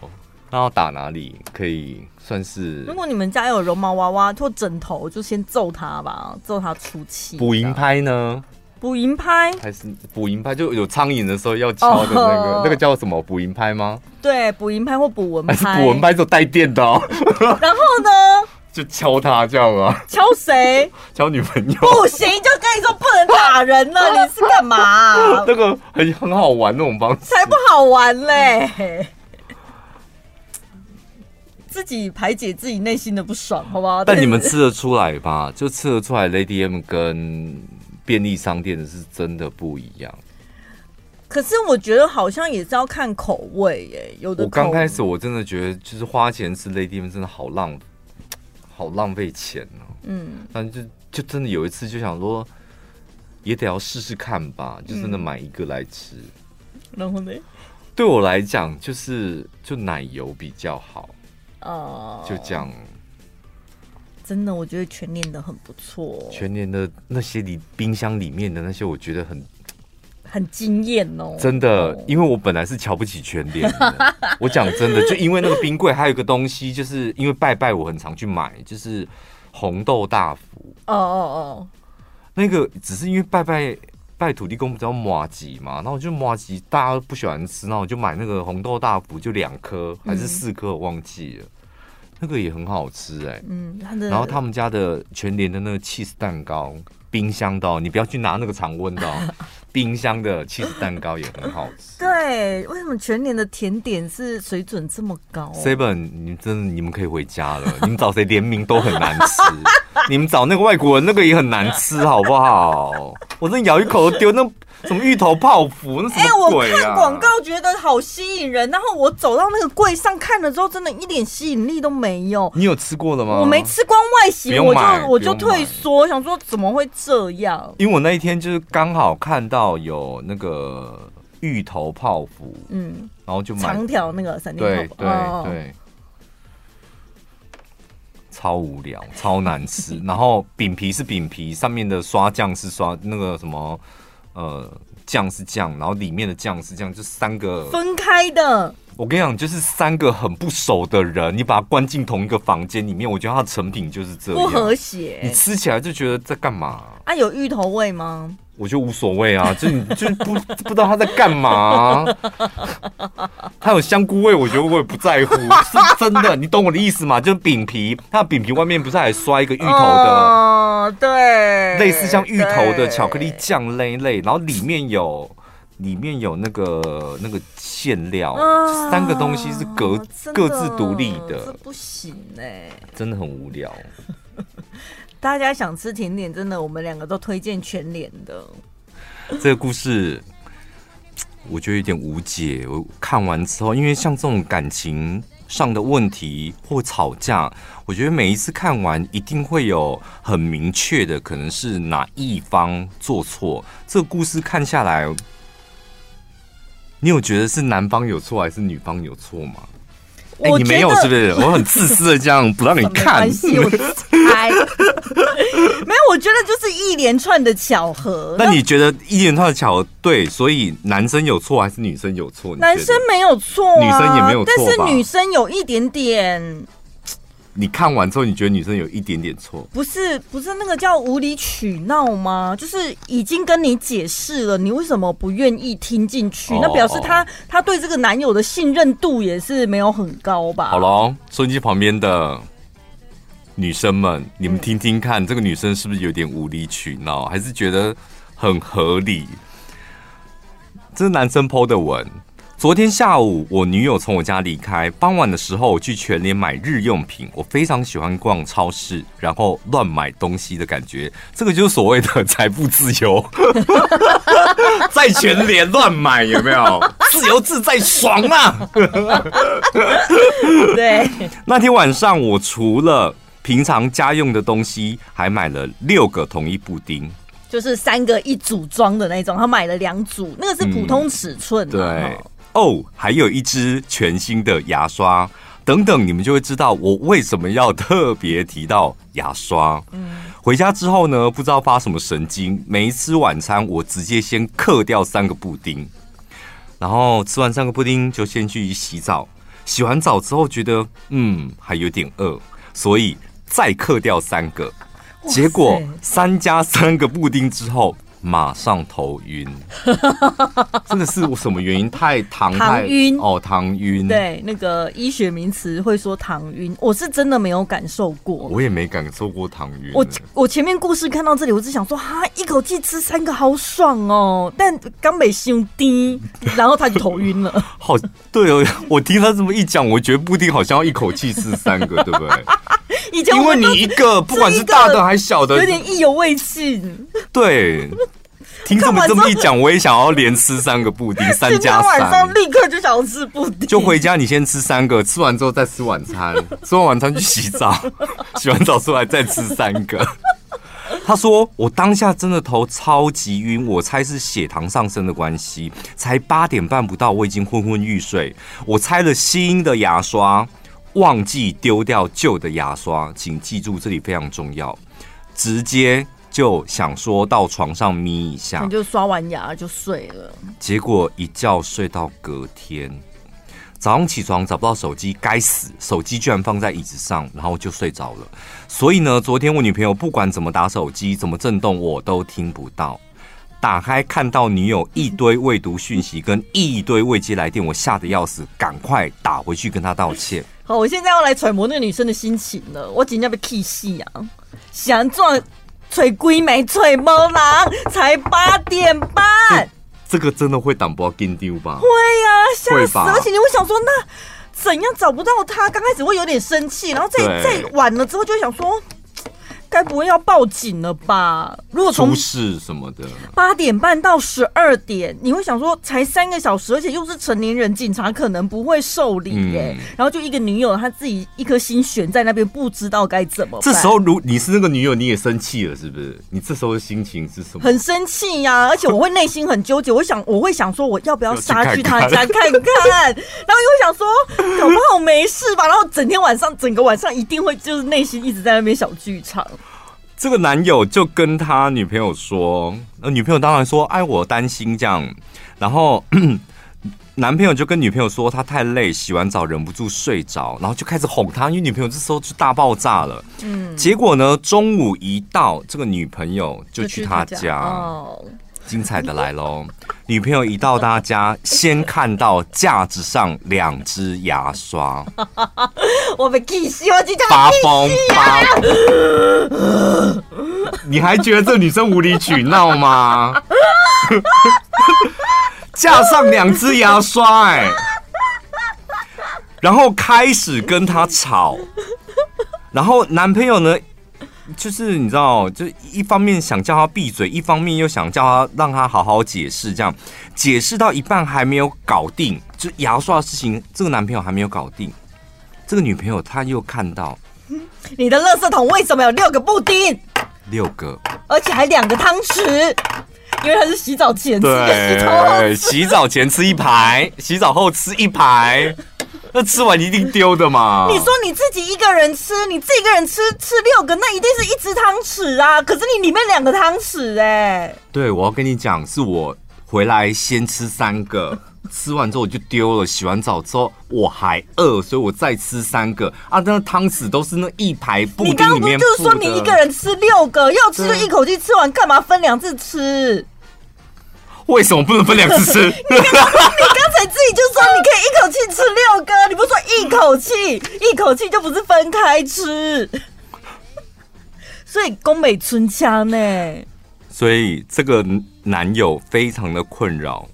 S1: 那要打哪里可以算是？
S2: 如果你们家有绒毛娃娃或枕头，就先揍他吧，揍他出气。
S1: 捕蝇拍呢？
S2: 捕蝇拍
S1: 还是捕蝇拍？就有苍蝇的时候要敲的那个，哦、那个叫什么？捕蝇拍吗？
S2: 对，捕蝇拍或捕蚊拍。
S1: 还是捕蚊拍就带电的、哦。
S2: 然后呢？
S1: 就敲他这样啊？
S2: 敲谁？
S1: 敲女朋友？
S2: 不行，就跟你说不能打人了。你是干嘛、啊？
S1: 那个很很好玩那种方式，
S2: 才不好玩嘞！自己排解自己内心的不爽，好不好？
S1: 但你们吃得出来吧？就吃得出来，Lady M 跟便利商店的是真的不一样。
S2: 可是我觉得好像也是要看口味耶。有的，
S1: 我刚开始我真的觉得，就是花钱吃 Lady M 真的好浪。好浪费钱哦、喔，嗯，但就就真的有一次就想说，也得要试试看吧，就真的买一个来吃。
S2: 然后呢，
S1: 对我来讲就是就奶油比较好哦，就这样。
S2: 真的，我觉得全年的很不错，
S1: 全年的那些里冰箱里面的那些，我觉得很。
S2: 很惊艳哦！
S1: 真的，因为我本来是瞧不起全联的。我讲真的，就因为那个冰柜，还有一个东西，就是因为拜拜，我很常去买，就是红豆大福。哦哦哦，那个只是因为拜拜拜土地公比较麻吉嘛，然后我就麻吉大家都不喜欢吃，然后我就买那个红豆大福，就两颗还是四颗，我忘记了。那个也很好吃哎、欸，嗯，然后他们家的全联的那个 cheese 蛋糕，冰箱的，哦你不要去拿那个常温的，哦 冰箱的 cheese 蛋糕也很好吃。
S2: 对，为什么全年的甜点是水准这么高
S1: ？Seven，你真的你们可以回家了，你们找谁联名都很难吃，你们找那个外国人那个也很难吃，好不好？我真咬一口都丢那。什么芋头泡芙？那什么鬼啊？
S2: 我看广告觉得好吸引人，然后我走到那个柜上看了之后，真的一点吸引力都没有。
S1: 你有吃过的吗？
S2: 我没吃光外形，我就我就退缩，想说怎么会这样？
S1: 因为我那一天就是刚好看到有那个芋头泡芙，嗯，然后就买
S2: 长条那个闪电泡芙，对对对，哦、
S1: 超无聊，超难吃。然后饼皮是饼皮，上面的刷酱是刷那个什么。呃，酱是酱，然后里面的酱是酱，就三个
S2: 分开的。
S1: 我跟你讲，就是三个很不熟的人，你把他关进同一个房间里面，我觉得他的成品就是这样，
S2: 不和谐。
S1: 你吃起来就觉得在干嘛？
S2: 啊，有芋头味吗？
S1: 我 就无所谓啊，就你就不不知道他在干嘛。他有香菇味，我觉得我也不在乎，是真的。你懂我的意思吗？就是饼皮，它的饼皮外面不是还刷一个芋头的？
S2: 哦，对，
S1: 类似像芋头的巧克力酱类类，然后里面有里面有那个那个馅料，哦，三个东西是各各自独立的，
S2: 这不行哎，
S1: 真的很无聊。
S2: 大家想吃甜点，真的，我们两个都推荐全脸的。
S1: 这个故事我觉得有点无解。我看完之后，因为像这种感情上的问题或吵架，我觉得每一次看完一定会有很明确的，可能是哪一方做错。这个故事看下来，你有觉得是男方有错还是女方有错吗？哎、欸，你没有是不是？我很自私的这样不让你看。
S2: 没有，我觉得就是一连串的巧合。
S1: 那你觉得一连串的巧合对？所以男生有错还是女生有错？
S2: 男生没有错、啊，
S1: 女生也没有错，
S2: 但是女生有一点点。
S1: 你看完之后，你觉得女生有一点点错？
S2: 不是，不是那个叫无理取闹吗？就是已经跟你解释了，你为什么不愿意听进去？哦、那表示她她对这个男友的信任度也是没有很高吧？
S1: 好了，收音机旁边的女生们，你们听听看，嗯、这个女生是不是有点无理取闹，还是觉得很合理？这是男生 po 的文。昨天下午，我女友从我家离开，傍晚的时候我去全联买日用品。我非常喜欢逛超市，然后乱买东西的感觉，这个就是所谓的财富自由，在全联乱买有没有？自由自在爽啊！
S2: 对，
S1: 那天晚上我除了平常家用的东西，还买了六个统一布丁。
S2: 就是三个一组装的那种，他买了两组，那个是普通尺寸，啊
S1: 嗯。对。哦，还有一支全新的牙刷，等等，你们就会知道我为什么要特别提到牙刷。嗯，回家之后呢，不知道发什么神经，没吃晚餐，我直接先嗑掉三个布丁，然后吃完三个布丁就先去洗澡，洗完澡之后觉得嗯还有点饿，所以再嗑掉三个，结果三加三个布丁之后。马上头晕，真的是我什么原因？太糖太晕哦，糖晕。
S2: 对，那个医学名词会说糖晕，我是真的没有感受过，
S1: 我也没感受过糖晕。
S2: 我我前面故事看到这里，我只想说哈，一口气吃三个好爽哦，但刚没兄弟，然后他就头晕了。
S1: 好，对哦，我听他这么一讲，我觉得布丁好像要一口气吃三个，对不对？
S2: 以前
S1: 因为你一个不管是大的还是小的，
S2: 有点意犹未尽。
S1: 对。听这么这么一讲，我也想要连吃三个布丁，三 加三。
S2: 晚上立刻就想要吃布丁。
S1: 就回家，你先吃三个，吃完之后再吃晚餐，吃完晚餐去洗澡，洗完澡出来再吃三个。他说我当下真的头超级晕，我猜是血糖上升的关系。才八点半不到，我已经昏昏欲睡。我拆了新的牙刷，忘记丢掉旧的牙刷，请记住这里非常重要，直接。就想说到床上眯一下，
S2: 你就刷完牙就睡了。
S1: 结果一觉睡到隔天早上起床找不到手机，该死，手机居然放在椅子上，然后就睡着了。所以呢，昨天我女朋友不管怎么打手机，怎么震动，我都听不到。打开看到女友一堆未读讯息跟一堆未接来电，我吓得要死，赶快打回去跟她道歉。
S2: 好，我现在要来揣摩那个女生的心情了。我今天被气死啊！想做吹龟没吹毛狼，才八点半，
S1: 这个真的会挡不到金丢吧？
S2: 会呀、啊，吓死！而且你会想说，那怎样找不到他？刚开始会有点生气，然后再再晚了之后，就想说。该不会要报警了吧？如果从
S1: 出事什么的，
S2: 八点半到十二点，你会想说才三个小时，而且又是成年人，警察可能不会受理耶。嗯、然后就一个女友，她自己一颗心悬在那边，不知道该怎么办。
S1: 这时候，如你是那个女友，你也生气了，是不是？你这时候的心情是什么？
S2: 很生气呀、啊，而且我会内心很纠结。我想，我会想说，我要不要杀去他家看看？然后又会想说，搞不好没事吧？然后整天晚上，整个晚上一定会就是内心一直在那边小剧场。
S1: 这个男友就跟他女朋友说，呃，女朋友当然说，哎，我担心这样。然后 男朋友就跟女朋友说，他太累，洗完澡忍不住睡着，然后就开始哄他，因为女朋友这时候就大爆炸了。嗯，结果呢，中午一到，这个女朋友就去他家。哦，精彩的来喽！女朋友一到他家，先看到架子上两只牙刷，
S2: 我被气死，我今天
S1: 发疯发疯，你还觉得这女生无理取闹吗？架上两只牙刷，哎，然后开始跟他吵，然后男朋友呢？就是你知道，就一方面想叫他闭嘴，一方面又想叫他让他好好解释。这样解释到一半还没有搞定，就牙刷的事情，这个男朋友还没有搞定。这个女朋友她又看到，
S2: 你的垃圾桶为什么有六个布丁？
S1: 六个，
S2: 而且还两个汤匙，因为他是洗澡前吃，
S1: 对，洗澡前吃一排，洗澡后吃一排。那吃完一定丢的嘛？
S2: 你说你自己一个人吃，你自己一个人吃吃六个，那一定是一只汤匙啊！可是你里面两个汤匙哎。对，
S1: 我要跟你讲，是我回来先吃三个，吃完之后我就丢了。洗完澡之后我还饿，所以我再吃三个啊！那汤匙都是那一排布丁里面。你刚刚不
S2: 就是说你一个人吃六个，要吃就一口气吃完，干嘛分两次吃？
S1: 为什么不能分两次吃？你刚
S2: 才自己就说你可以一口气吃六个，你不说一口气，一口气就不是分开吃。所以宫美春枪呢？
S1: 所以这个男友非常的困扰，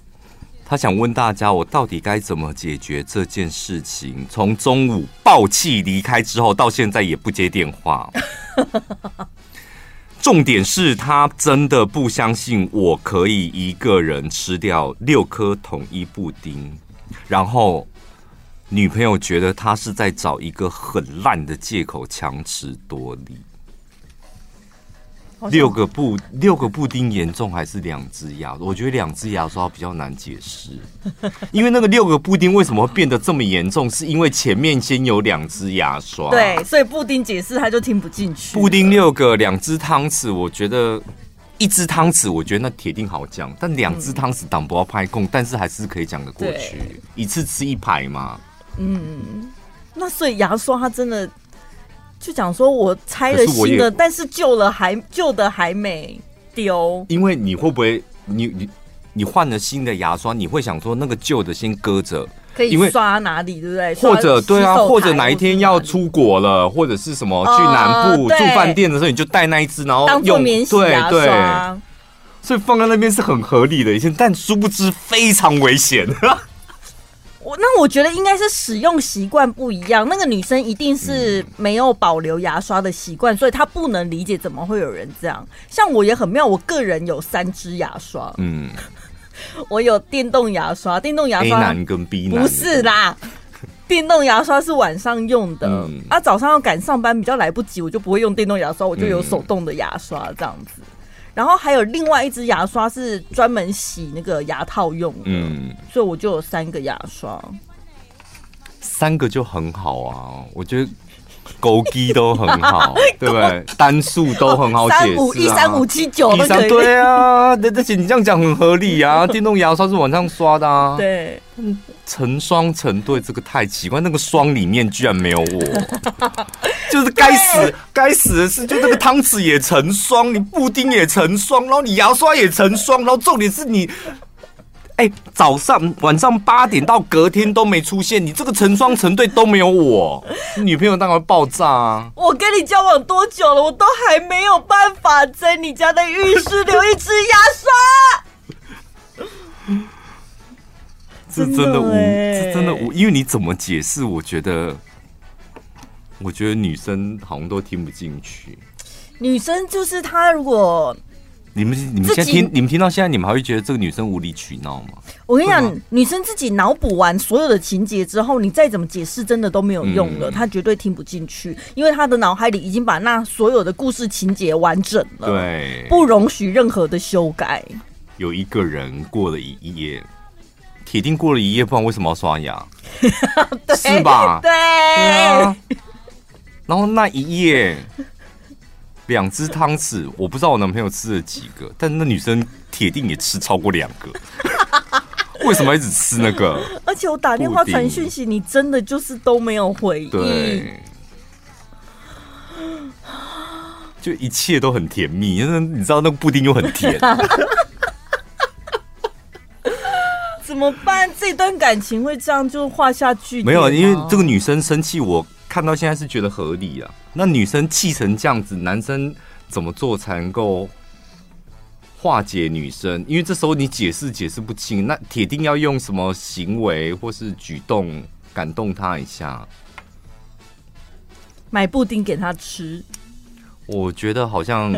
S1: 他想问大家，我到底该怎么解决这件事情？从中午爆气离开之后，到现在也不接电话。重点是他真的不相信我可以一个人吃掉六颗统一布丁，然后女朋友觉得他是在找一个很烂的借口强词夺理。六个布六个布丁严重还是两只牙？我觉得两只牙刷比较难解释，因为那个六个布丁为什么会变得这么严重？是因为前面先有两只牙刷，
S2: 对，所以布丁解释他就听不进去。
S1: 布丁六个，两只汤匙，我觉得一只汤匙，我觉得那铁定好讲，但两只汤匙挡不到拍供，但是还是可以讲得过去，一次吃一排嘛。嗯，
S2: 那所以牙刷它真的。就讲说，我拆了新的，但是旧了还旧的还没丢。
S1: 因为你会不会，你你你换了新的牙刷，你会想说那个旧的先搁着，
S2: 可以刷哪里，对不对？
S1: 或者对啊，或者哪一天要出国了，或者是什么去南部住饭店的时候，你就带那一只，然后用免洗牙刷，所以放在那边是很合理的一件，但殊不知非常危险。
S2: 我那我觉得应该是使用习惯不一样，那个女生一定是没有保留牙刷的习惯，所以她不能理解怎么会有人这样。像我也很妙，我个人有三支牙刷，嗯，我有电动牙刷，电动牙刷
S1: A 男跟 B 男
S2: 不是啦，电动牙刷是晚上用的，嗯、啊，早上要赶上班比较来不及，我就不会用电动牙刷，我就有手动的牙刷这样子。然后还有另外一支牙刷是专门洗那个牙套用的，嗯，所以我就有三个牙刷，
S1: 三个就很好啊。我觉得勾机都很好，对不对？单数都很好解释、啊，
S2: 三五一三五七九都可以。
S1: 对啊，而且你这样讲很合理啊。电动牙刷是晚上刷的啊。
S2: 对，
S1: 成双成对，这个太奇怪。那个双里面居然没有我，就是该死该死的是，就那个汤匙也成双，你布丁也成双，然后你牙刷也成双，然后重点是你。哎、欸，早上、晚上八点到隔天都没出现，你这个成双成对都没有我，女朋友当然会爆炸啊！
S2: 我跟你交往多久了，我都还没有办法在你家的浴室留一支牙刷。
S1: 这真的无，这真的无，因为你怎么解释？我觉得，我觉得女生好像都听不进去。
S2: 女生就是她如果。
S1: 你们你们现在听你们听到现在，你们还会觉得这个女生无理取闹吗？
S2: 我跟你讲，女生自己脑补完所有的情节之后，你再怎么解释，真的都没有用了。她绝对听不进去，因为她的脑海里已经把那所有的故事情节完整了，
S1: 对，
S2: 不容许任何的修改。
S1: 有一个人过了一夜，铁定过了一夜，不然为什么要刷牙？是吧？
S2: 对。
S1: 然后那一夜。两只汤匙，我不知道我男朋友吃了几个，但那女生铁定也吃超过两个。为什么一直吃那个？
S2: 而且我打电话传讯息，你真的就是都没有回应。
S1: 对，就一切都很甜蜜，因为你知道那个布丁又很甜。
S2: 怎么办？这段感情会这样就画下句点？
S1: 没有，因为这个女生生气，我看到现在是觉得合理啊。那女生气成这样子，男生怎么做才能够化解女生？因为这时候你解释解释不清，那铁定要用什么行为或是举动感动她一下？
S2: 买布丁给她吃。
S1: 我觉得好像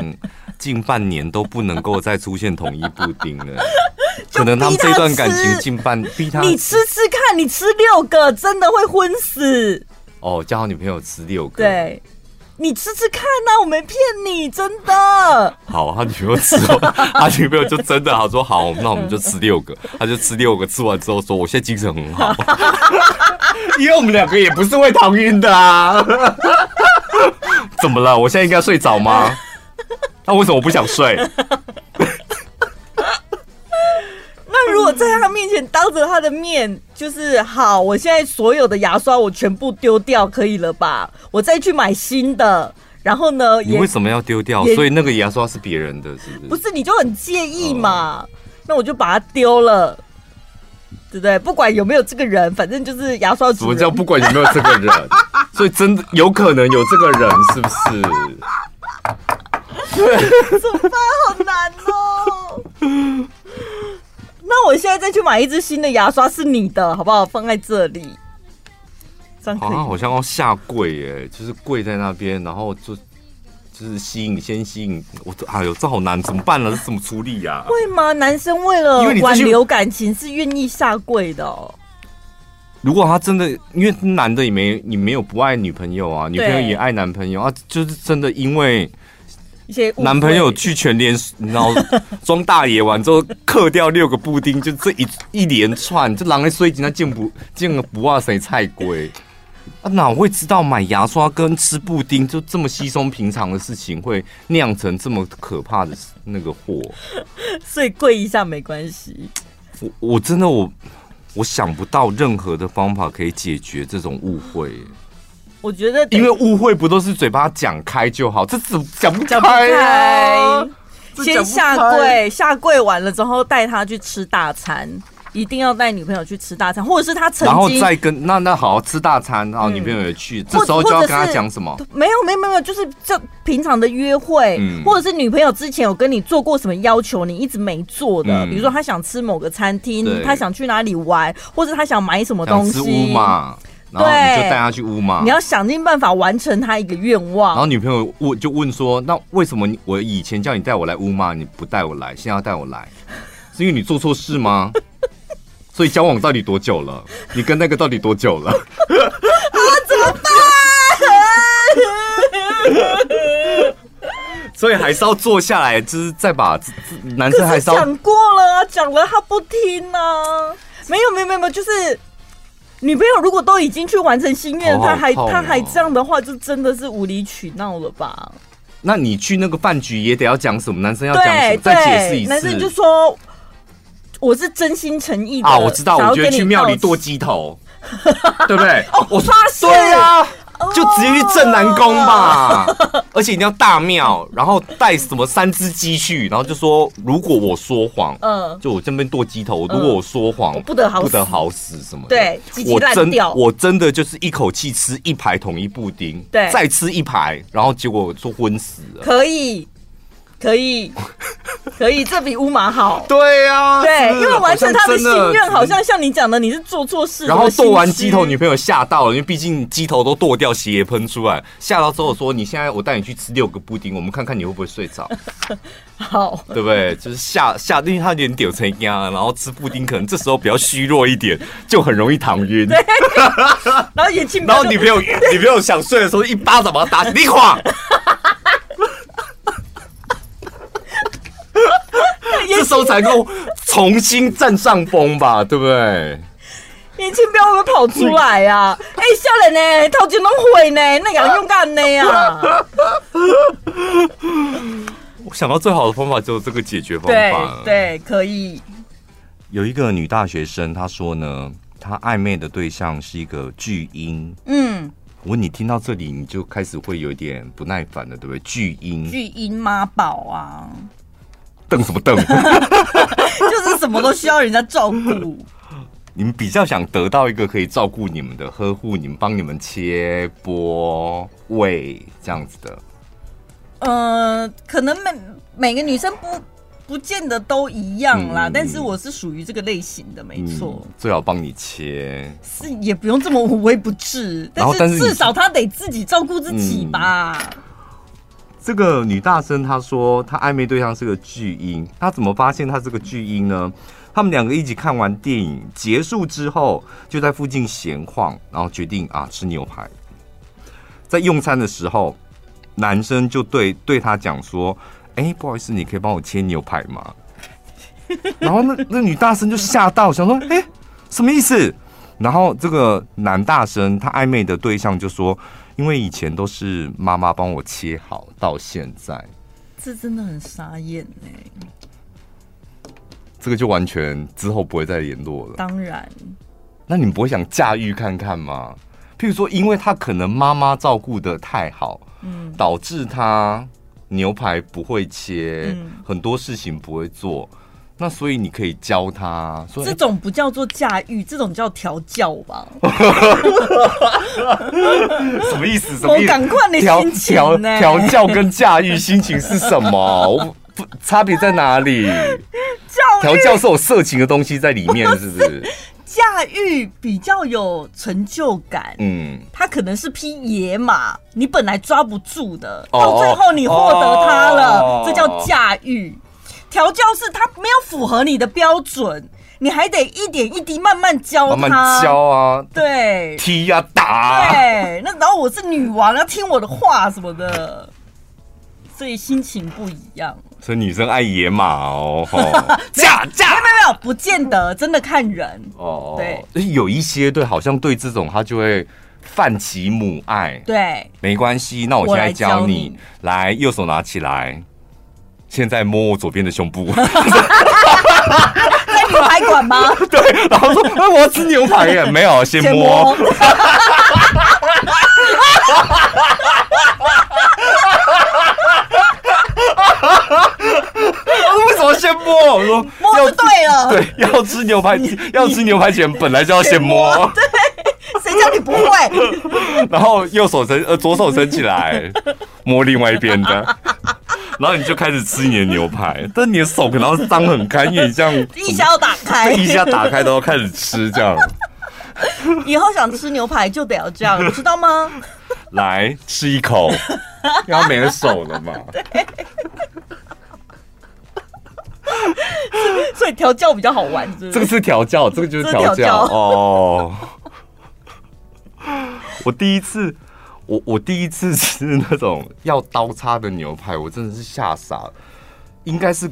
S1: 近半年都不能够再出现统一布丁了，可能他们这段感情近半逼他，
S2: 你吃吃看，你吃六个真的会昏死。
S1: 哦，叫他女朋友吃六个，
S2: 对。你吃吃看呐、啊，我没骗你，真的。
S1: 好，他女朋友吃了，他女朋友就真的好说好，那我们就吃六个，他就吃六个，吃完之后说，我现在精神很好，因为我们两个也不是会头晕的啊。怎么了？我现在应该睡着吗？那为什么我不想睡？
S2: 那如果在他面前，当着他的面，就是好，我现在所有的牙刷我全部丢掉，可以了吧？我再去买新的。然后呢？
S1: 你为什么要丢掉？所以那个牙刷是别人的，是不是？
S2: 不是，你就很介意嘛？嗯、那我就把它丢了，对不对？不管有没有这个人，反正就是牙刷。
S1: 什么叫不管有没有这个人？所以真的有可能有这个人，是不是？
S2: 对，怎么办？好难哦。那我现在再去买一支新的牙刷是你的，好不好？放在这里，这样可以。
S1: 好像要下跪耶，就是跪在那边，然后就就是吸引，先吸引我。哎呦，这好难，怎么办呢？这怎么处理呀？
S2: 会吗？男生为了挽留感情是愿意下跪的哦。
S1: 如果他真的，因为男的也没你没有不爱女朋友啊，女朋友也爱男朋友啊，就是真的因为。男朋友去全联，然后装大爷完之后，刻掉六个布丁，就这一一连串，就狼来衰紧，他见不见了不哇谁菜龟啊？哪会知道买牙刷跟吃布丁就这么稀松平常的事情，会酿成这么可怕的那个祸？
S2: 所以跪一下没关系。
S1: 我我真的我我想不到任何的方法可以解决这种误会。
S2: 我觉得，
S1: 因为误会不都是嘴巴讲开就好，这怎么讲不开啊？
S2: 先下跪，下跪完了之后带他去吃大餐，一定要带女朋友去吃大餐，或者是他曾经，
S1: 然后再跟那那好好吃大餐，然后女朋友也去，这时候就要跟他讲什么？
S2: 没有没有没有，就是这平常的约会，或者是女朋友之前有跟你做过什么要求，你一直没做的，比如说他想吃某个餐厅，他想去哪里玩，或者他想买什么东西。嘛。
S1: 然后你就带他去乌马，
S2: 你要想尽办法完成他一个愿望。
S1: 然后女朋友问就问说：“那为什么我以前叫你带我来乌马，你不带我来，现在要带我来，是因为你做错事吗？所以交往到底多久了？你跟那个到底多久了？”啊，
S2: 怎么
S1: 办？所以还是要坐下来，就是再把男生还是要
S2: 讲过了，讲了他不听呢。没有没有没有，就是。女朋友如果都已经去完成心愿，他还他还这样的话，就真的是无理取闹了吧？
S1: 那你去那个饭局也得要讲什么？男生要讲什么？再解释一次。
S2: 男生就说我是真心诚意的
S1: 啊，我知道，我觉得去庙里剁鸡头，对不对？
S2: 哦，我发誓
S1: 对啊。就直接去正南宫吧，而且一定要大庙，然后带什么三只鸡去，然后就说如果我说谎，嗯，就我这边剁鸡头，如果我说谎，
S2: 不得好
S1: 不得好死什么的，
S2: 对，
S1: 我真我真的就是一口气吃一排统一布丁，
S2: 对，
S1: 再吃一排，然后结果就昏死了，
S2: 可以。可以，可以，这比乌马好。
S1: 对呀，
S2: 对，因为完成他的心愿，好像像你讲的，你是做错事。
S1: 然后剁完鸡头，女朋友吓到了，因为毕竟鸡头都剁掉，血也喷出来，吓到之后说：“你现在我带你去吃六个布丁，我们看看你会不会睡着。”
S2: 好，
S1: 对不对？就是吓吓，因为他有点屌成一样，然后吃布丁可能这时候比较虚弱一点，就很容易躺晕。
S2: 然后眼睛，
S1: 然后女朋友 女朋友想睡的时候，一巴掌把他打醒，你垮。这时候才够重新占上风吧，对不对？
S2: 年轻标会不会跑出来呀、啊？哎、欸，笑人呢，头前拢毁呢，那样勇敢呢呀！
S1: 我想到最好的方法就是这个解决方法。
S2: 对，对，可以。
S1: 有一个女大学生，她说呢，她暧昧的对象是一个巨婴。
S2: 嗯，
S1: 我问你听到这里，你就开始会有点不耐烦了，对不对？巨婴，
S2: 巨婴妈宝啊！
S1: 瞪什么瞪？
S2: 就是什么都需要人家照顾。
S1: 你们比较想得到一个可以照顾你们的、呵护你们、帮你们切剥喂这样子的。
S2: 呃，可能每每个女生不不见得都一样啦，嗯、但是我是属于这个类型的，没错、嗯。
S1: 最好帮你切，
S2: 是也不用这么无微不至，但是至少她得自己照顾自己吧。
S1: 这个女大生她说，她暧昧对象是个巨婴，她怎么发现她是个巨婴呢？他们两个一起看完电影结束之后，就在附近闲晃，然后决定啊吃牛排。在用餐的时候，男生就对对她讲说：“哎，不好意思，你可以帮我切牛排吗？”然后那那女大生就吓到，想说：“哎，什么意思？”然后这个男大生他暧昧的对象就说。因为以前都是妈妈帮我切好，到现在，
S2: 这真的很傻眼呢。
S1: 这个就完全之后不会再联络了。
S2: 当然，
S1: 那你们不会想驾驭看看吗？譬如说，因为他可能妈妈照顾的太好，嗯，导致他牛排不会切，嗯，很多事情不会做。那所以你可以教他，
S2: 这种不叫做驾驭，这种叫调教吧？
S1: 什么意思？什么意思？
S2: 赶快的心情
S1: 调调教跟驾驭心情是什么？我不差别在哪里？教调教是有色情的东西在里面，是不是？
S2: 驾驭比较有成就感，
S1: 嗯，
S2: 它可能是匹野马，你本来抓不住的，到最后你获得它了，哦、这叫驾驭。调教是他没有符合你的标准，你还得一点一滴慢慢教他，
S1: 慢慢教啊，
S2: 对，
S1: 踢呀打，
S2: 对，那然后我是女王，要听我的话什么的，所以心情不一样。
S1: 所以女生爱野马哦，嫁嫁，
S2: 没有没有没有，不见得，真的看人。
S1: 哦。
S2: 对，
S1: 有一些对，好像对这种他就会泛起母爱。
S2: 对，
S1: 没关系，那我现在教你，来，右手拿起来。现在摸我左边的胸部，在
S2: 牛排馆吗？
S1: 对，然后说：“哎，我要吃牛排耶！”没有，先摸。为什么先摸？我说
S2: 摸就对了。
S1: 对，要吃牛排，要吃牛排前本来就要先摸。
S2: 对，谁叫你不会？
S1: 然后右手伸，呃，左手伸起来摸另外一边的。然后你就开始吃你的牛排，但你的手可能要张很开，因为你这样
S2: 一下要打开，
S1: 一下打开都要开始吃这样。
S2: 以后想吃牛排就得要这样，你知道吗？
S1: 来吃一口，因为没了手了嘛。
S2: 对。所以调教比较好玩是不是？
S1: 这个是调教，这个就是调教哦。我第一次。我我第一次吃那种要刀叉的牛排，我真的是吓傻了。应该是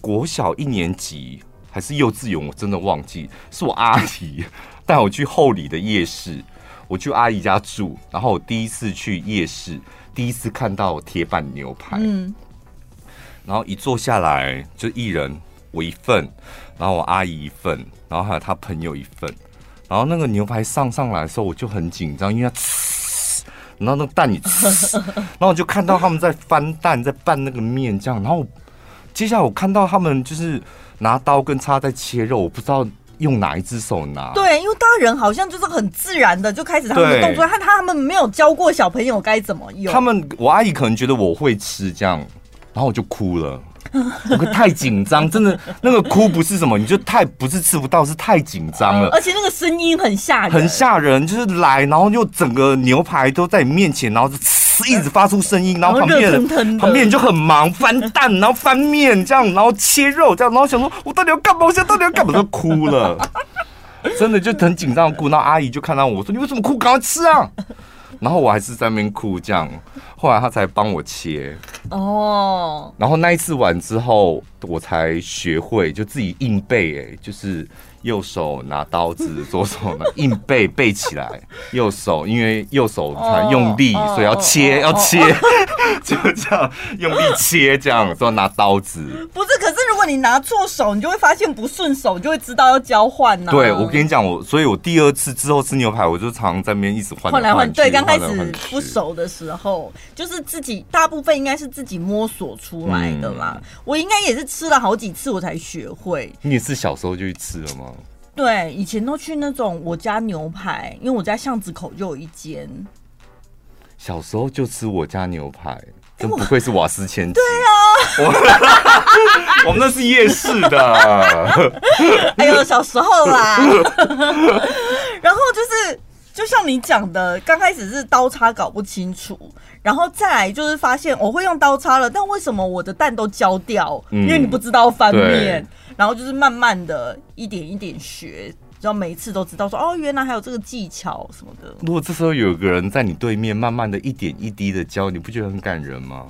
S1: 国小一年级还是幼稚园，我真的忘记，是我阿姨。带我去后里的夜市，我去阿姨家住，然后我第一次去夜市，第一次看到铁板牛排，嗯，然后一坐下来就一人我一份，然后我阿姨一份，然后还有他朋友一份，然后那个牛排上上来的时候，我就很紧张，因为它吃，然后那个蛋你吃，然后我就看到他们在翻蛋，在拌那个面这样，然后接下来我看到他们就是。拿刀跟叉在切肉，我不知道用哪一只手拿。
S2: 对，因为大人好像就是很自然的就开始他们的动作，他他们没有教过小朋友该怎么用。
S1: 他们，我阿姨可能觉得我会吃这样，然后我就哭了。我太紧张，真的那个哭不是什么，你就太不是吃不到，是太紧张了。
S2: 而且那个声音很吓人，
S1: 很吓人，就是来，然后又整个牛排都在你面前，然后一直发出声音，然后旁边人旁边人就很忙翻蛋，然后翻面这样，然后切肉这样，然后想说我到底要干嘛？我现在到底要干嘛？都哭了，真的就很紧张的哭。然后阿姨就看到我说：“你为什么哭？赶快吃啊！”然后我还是在那边哭，这样，后来他才帮我切。哦。然后那一次完之后，我才学会就自己硬背，哎，就是。右手拿刀子，左手拿硬背背起来。右手因为右手才用力，所以要切要切，就这样用力切，这样说拿刀子。
S2: 不是，可是如果你拿错手，你就会发现不顺手，你就会知道要交换呐。
S1: 对，我跟你讲，我所以，我第二次之后吃牛排，我就常常在那边一直换来换去。
S2: 对，刚开始不熟的时候，就是自己大部分应该是自己摸索出来的啦。我应该也是吃了好几次我才学会。
S1: 你也是小时候就去吃了吗？
S2: 对，以前都去那种我家牛排，因为我家巷子口就有一间。
S1: 小时候就吃我家牛排，真不愧是瓦斯千金。
S2: 对啊，
S1: 我们那是夜市的。
S2: 哎呦，小时候啦。然后就是，就像你讲的，刚开始是刀叉搞不清楚，然后再来就是发现我会用刀叉了，但为什么我的蛋都焦掉？嗯、因为你不知道翻面。然后就是慢慢的一点一点学，然后每一次都知道说哦，原来还有这个技巧什么的。
S1: 如果这时候有个人在你对面，慢慢的一点一滴的教，你不觉得很感人吗？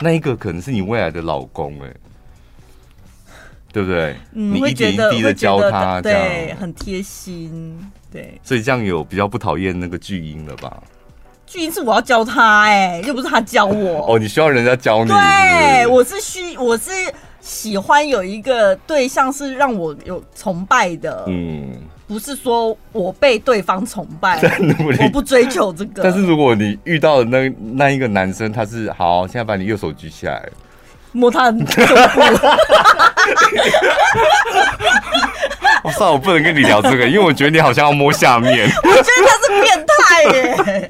S1: 那一个可能是你未来的老公哎，对不对？
S2: 嗯，
S1: 你一点一滴的教他，
S2: 对，很贴心，对。
S1: 所以这样有比较不讨厌那个巨婴了吧？
S2: 巨婴是我要教他哎，又不是他教我。
S1: 哦，你需要人家教你？
S2: 对，我是需我是。喜欢有一个对象是让我有崇拜的，嗯，不是说我被对方崇拜，我不追求这个。
S1: 但是如果你遇到的那那一个男生，他是好，现在把你右手举起来，
S2: 摸他的胸部。
S1: 我 算了，我不能跟你聊这个，因为我觉得你好像要摸下面。
S2: 我觉得他是变态耶。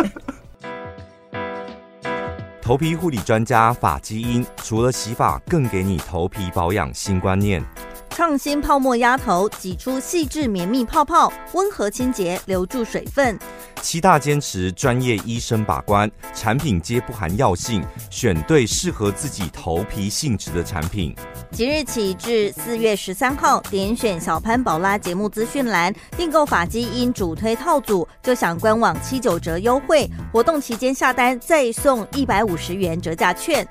S1: 头皮护理专家法基因，除了洗发，更给你头皮保养新观念。
S2: 创新泡沫压头，挤出细致绵密泡泡，温和清洁，留住水分。
S1: 七大坚持，专业医生把关，产品皆不含药性，选对适合自己头皮性质的产品。
S2: 即日起至四月十三号，点选小潘宝拉节目资讯栏订购法基因主推套组，就享官网七九折优惠。活动期间下单再送一百五十元折价券。